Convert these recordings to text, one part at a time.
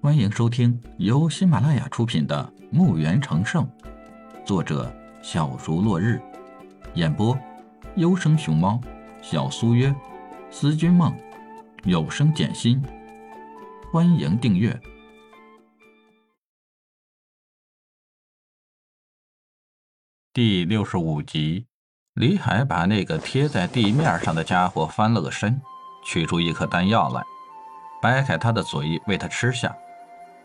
欢迎收听由喜马拉雅出品的《墓园成圣》，作者小竹落日，演播优生熊猫、小苏约、思君梦、有声简心。欢迎订阅第六十五集。李海把那个贴在地面上的家伙翻了个身，取出一颗丹药来，掰开他的嘴喂他吃下。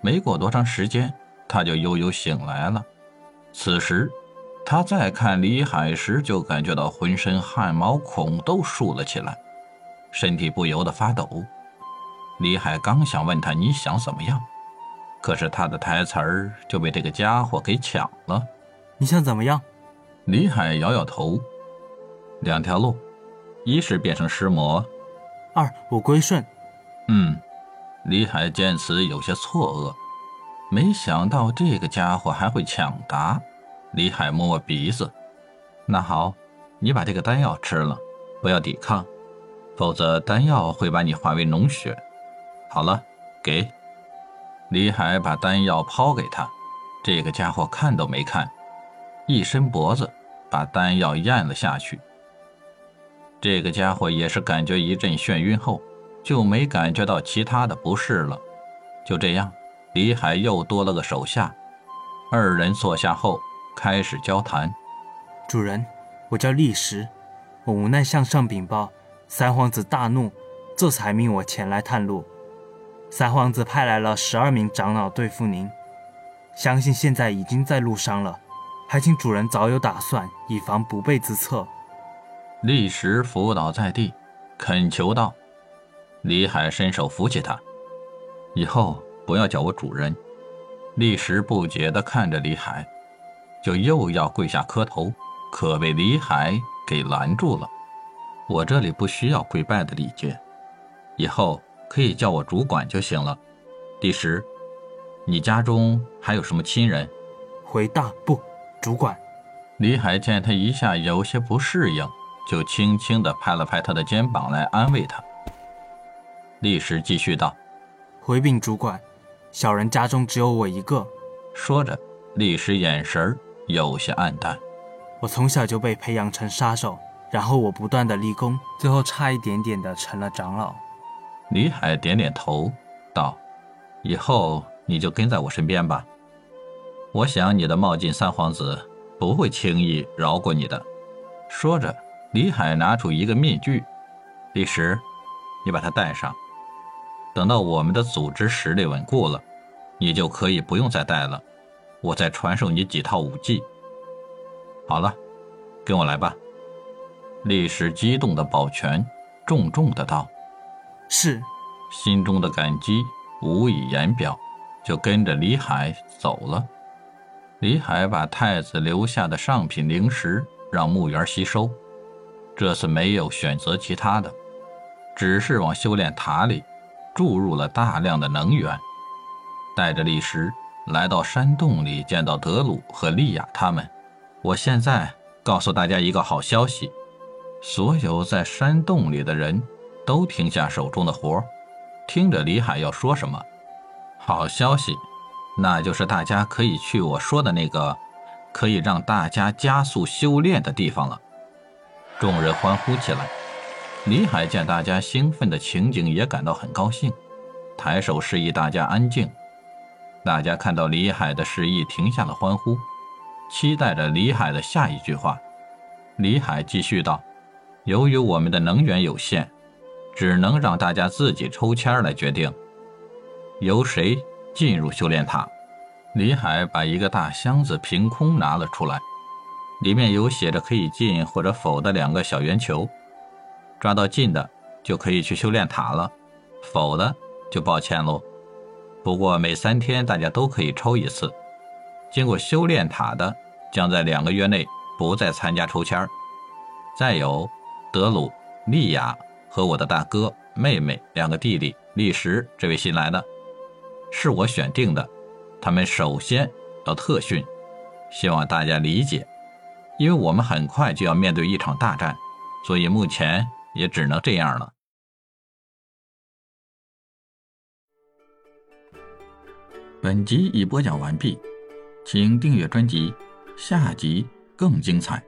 没过多长时间，他就悠悠醒来了。此时，他再看李海时，就感觉到浑身汗毛孔都竖了起来，身体不由得发抖。李海刚想问他你想怎么样，可是他的台词儿就被这个家伙给抢了。你想怎么样？李海摇摇头。两条路，一是变成尸魔，二我归顺。嗯，李海见此有些错愕，没想到这个家伙还会抢答。李海摸摸鼻子，那好，你把这个丹药吃了，不要抵抗，否则丹药会把你化为脓血。好了，给。李海把丹药抛给他，这个家伙看都没看，一伸脖子把丹药咽了下去。这个家伙也是感觉一阵眩晕后，就没感觉到其他的不适了。就这样，李海又多了个手下。二人坐下后开始交谈。主人，我叫立石，我无奈向上禀报，三皇子大怒，这才命我前来探路。三皇子派来了十二名长老对付您，相信现在已经在路上了，还请主人早有打算，以防不备之策。立石伏倒在地，恳求道：“李海，伸手扶起他，以后不要叫我主人。”立时不解地看着李海，就又要跪下磕头，可被李海给拦住了。“我这里不需要跪拜的礼节，以后可以叫我主管就行了。”第十，你家中还有什么亲人？回大不，主管。李海见他一下有些不适应。就轻轻地拍了拍他的肩膀来安慰他。立时继续道：“回禀主管，小人家中只有我一个。”说着，立时眼神有些暗淡。我从小就被培养成杀手，然后我不断的立功，最后差一点点的成了长老。李海点点头道：“以后你就跟在我身边吧。我想你的冒进三皇子不会轻易饶过你的。”说着。李海拿出一个面具，李时，你把它戴上。等到我们的组织实力稳固了，你就可以不用再带了。我再传授你几套武技。好了，跟我来吧。历史激动的抱拳，重重的道：“是。”心中的感激无以言表，就跟着李海走了。李海把太子留下的上品灵石让墓园吸收。这次没有选择其他的，只是往修炼塔里注入了大量的能源，带着历石来到山洞里，见到德鲁和莉亚他们。我现在告诉大家一个好消息：所有在山洞里的人都停下手中的活，听着李海要说什么。好消息，那就是大家可以去我说的那个可以让大家加速修炼的地方了。众人欢呼起来。李海见大家兴奋的情景，也感到很高兴，抬手示意大家安静。大家看到李海的示意，停下了欢呼，期待着李海的下一句话。李海继续道：“由于我们的能源有限，只能让大家自己抽签来决定，由谁进入修炼塔。”李海把一个大箱子凭空拿了出来。里面有写着可以进或者否的两个小圆球，抓到进的就可以去修炼塔了，否的就抱歉喽。不过每三天大家都可以抽一次，经过修炼塔的将在两个月内不再参加抽签再有德鲁、利亚和我的大哥、妹妹两个弟弟利什这位新来的，是我选定的，他们首先要特训，希望大家理解。因为我们很快就要面对一场大战，所以目前也只能这样了。本集已播讲完毕，请订阅专辑，下集更精彩。